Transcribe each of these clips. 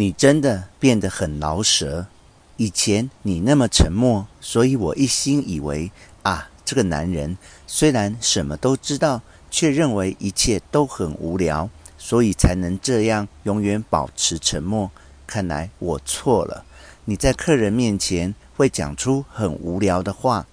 你真的变得很饶舌。以前你那么沉默，所以我一心以为啊，这个男人虽然什么都知道，却认为一切都很无聊，所以才能这样永远保持沉默。看来我错了。你在客人面前会讲出很无聊的话。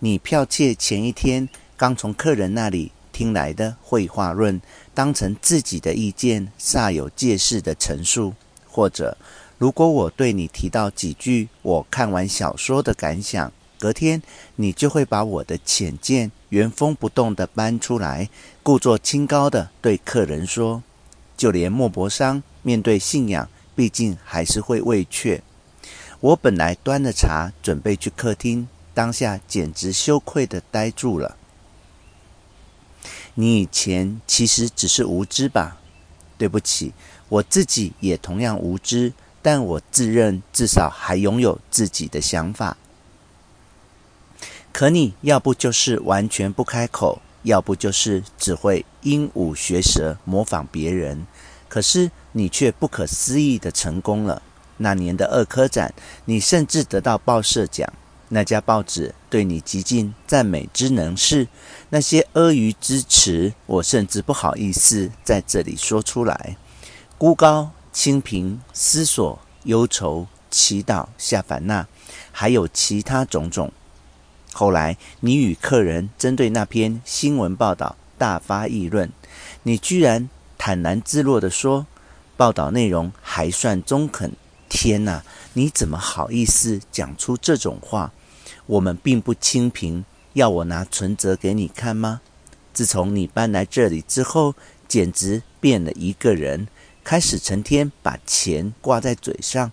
你剽窃前一天刚从客人那里听来的绘画论，当成自己的意见，煞有介事的陈述。或者，如果我对你提到几句我看完小说的感想，隔天你就会把我的浅见原封不动地搬出来，故作清高地对客人说。就连莫泊桑面对信仰，毕竟还是会畏怯。我本来端了茶准备去客厅，当下简直羞愧地呆住了。你以前其实只是无知吧？对不起，我自己也同样无知，但我自认至少还拥有自己的想法。可你要不就是完全不开口，要不就是只会鹦鹉学舌模仿别人。可是你却不可思议地成功了。那年的二科展，你甚至得到报社奖。那家报纸对你极尽赞美之能事。那些阿谀之词，我甚至不好意思在这里说出来。孤高、清贫、思索、忧愁、祈祷、下凡纳，还有其他种种。后来，你与客人针对那篇新闻报道大发议论，你居然坦然自若地说，报道内容还算中肯。天哪，你怎么好意思讲出这种话？我们并不清贫，要我拿存折给你看吗？自从你搬来这里之后，简直变了一个人，开始成天把钱挂在嘴上。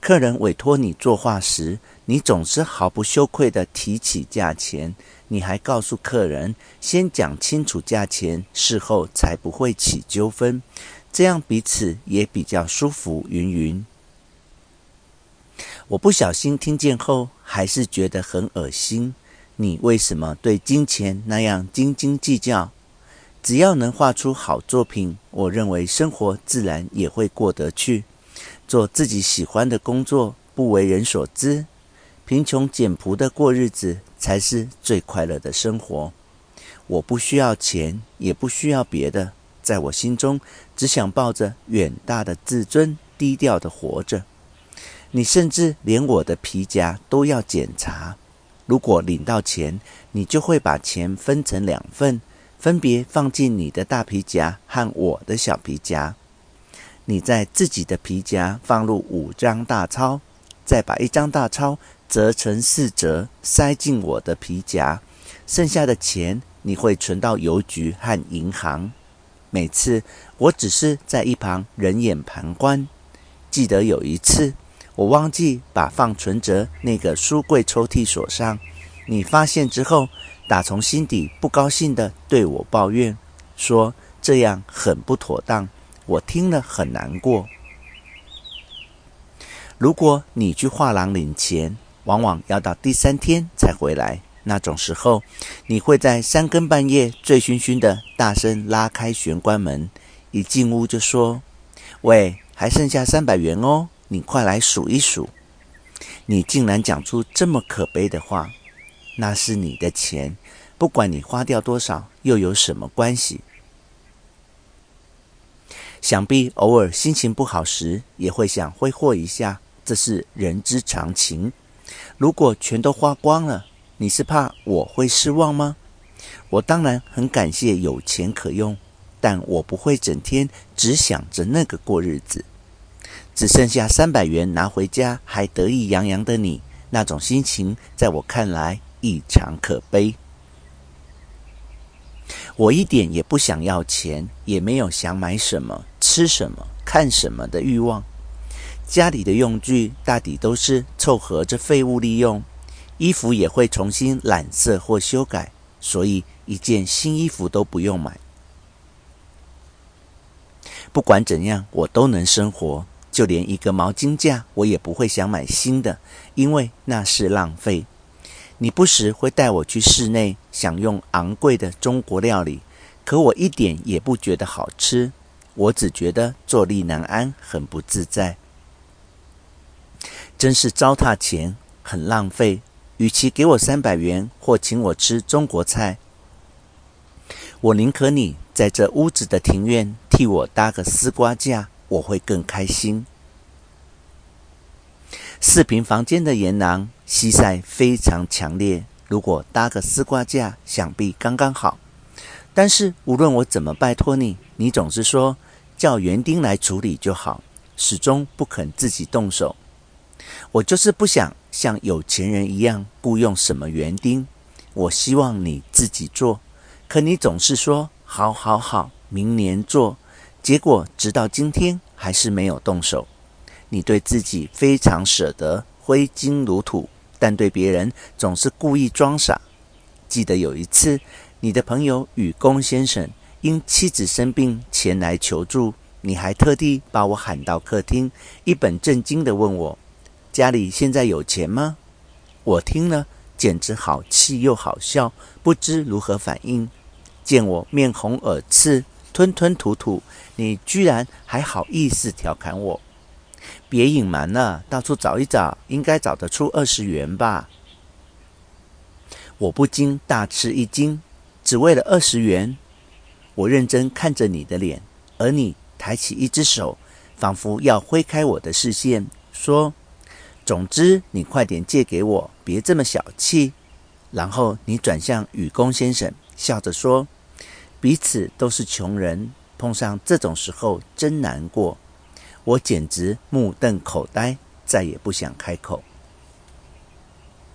客人委托你作画时，你总是毫不羞愧地提起价钱，你还告诉客人先讲清楚价钱，事后才不会起纠纷，这样彼此也比较舒服。云云。我不小心听见后，还是觉得很恶心。你为什么对金钱那样斤斤计较？只要能画出好作品，我认为生活自然也会过得去。做自己喜欢的工作，不为人所知，贫穷简朴的过日子，才是最快乐的生活。我不需要钱，也不需要别的，在我心中，只想抱着远大的自尊，低调的活着。你甚至连我的皮夹都要检查。如果领到钱，你就会把钱分成两份，分别放进你的大皮夹和我的小皮夹。你在自己的皮夹放入五张大钞，再把一张大钞折成四折，塞进我的皮夹。剩下的钱你会存到邮局和银行。每次我只是在一旁冷眼旁观。记得有一次。我忘记把放存折那个书柜抽屉锁上，你发现之后，打从心底不高兴地对我抱怨，说这样很不妥当。我听了很难过。如果你去画廊领钱，往往要到第三天才回来，那种时候，你会在三更半夜醉醺醺的大声拉开玄关门，一进屋就说：“喂，还剩下三百元哦。”你快来数一数！你竟然讲出这么可悲的话！那是你的钱，不管你花掉多少，又有什么关系？想必偶尔心情不好时，也会想挥霍一下，这是人之常情。如果全都花光了，你是怕我会失望吗？我当然很感谢有钱可用，但我不会整天只想着那个过日子。只剩下三百元拿回家，还得意洋洋的你，那种心情在我看来异常可悲。我一点也不想要钱，也没有想买什么、吃什么、看什么的欲望。家里的用具大抵都是凑合着废物利用，衣服也会重新染色或修改，所以一件新衣服都不用买。不管怎样，我都能生活。就连一个毛巾架，我也不会想买新的，因为那是浪费。你不时会带我去室内享用昂贵的中国料理，可我一点也不觉得好吃。我只觉得坐立难安，很不自在。真是糟蹋钱，很浪费。与其给我三百元，或请我吃中国菜，我宁可你在这屋子的庭院替我搭个丝瓜架，我会更开心。四平房间的檐廊西晒非常强烈，如果搭个丝瓜架，想必刚刚好。但是无论我怎么拜托你，你总是说叫园丁来处理就好，始终不肯自己动手。我就是不想像有钱人一样雇佣什么园丁，我希望你自己做，可你总是说好好好，明年做，结果直到今天还是没有动手。你对自己非常舍得，挥金如土，但对别人总是故意装傻。记得有一次，你的朋友雨宫先生因妻子生病前来求助，你还特地把我喊到客厅，一本正经地问我。家里现在有钱吗？我听了简直好气又好笑，不知如何反应。见我面红耳赤、吞吞吐吐，你居然还好意思调侃我？别隐瞒了，到处找一找，应该找得出二十元吧？我不禁大吃一惊，只为了二十元？我认真看着你的脸，而你抬起一只手，仿佛要挥开我的视线，说。总之，你快点借给我，别这么小气。然后你转向雨宫先生，笑着说：“彼此都是穷人，碰上这种时候真难过。”我简直目瞪口呆，再也不想开口。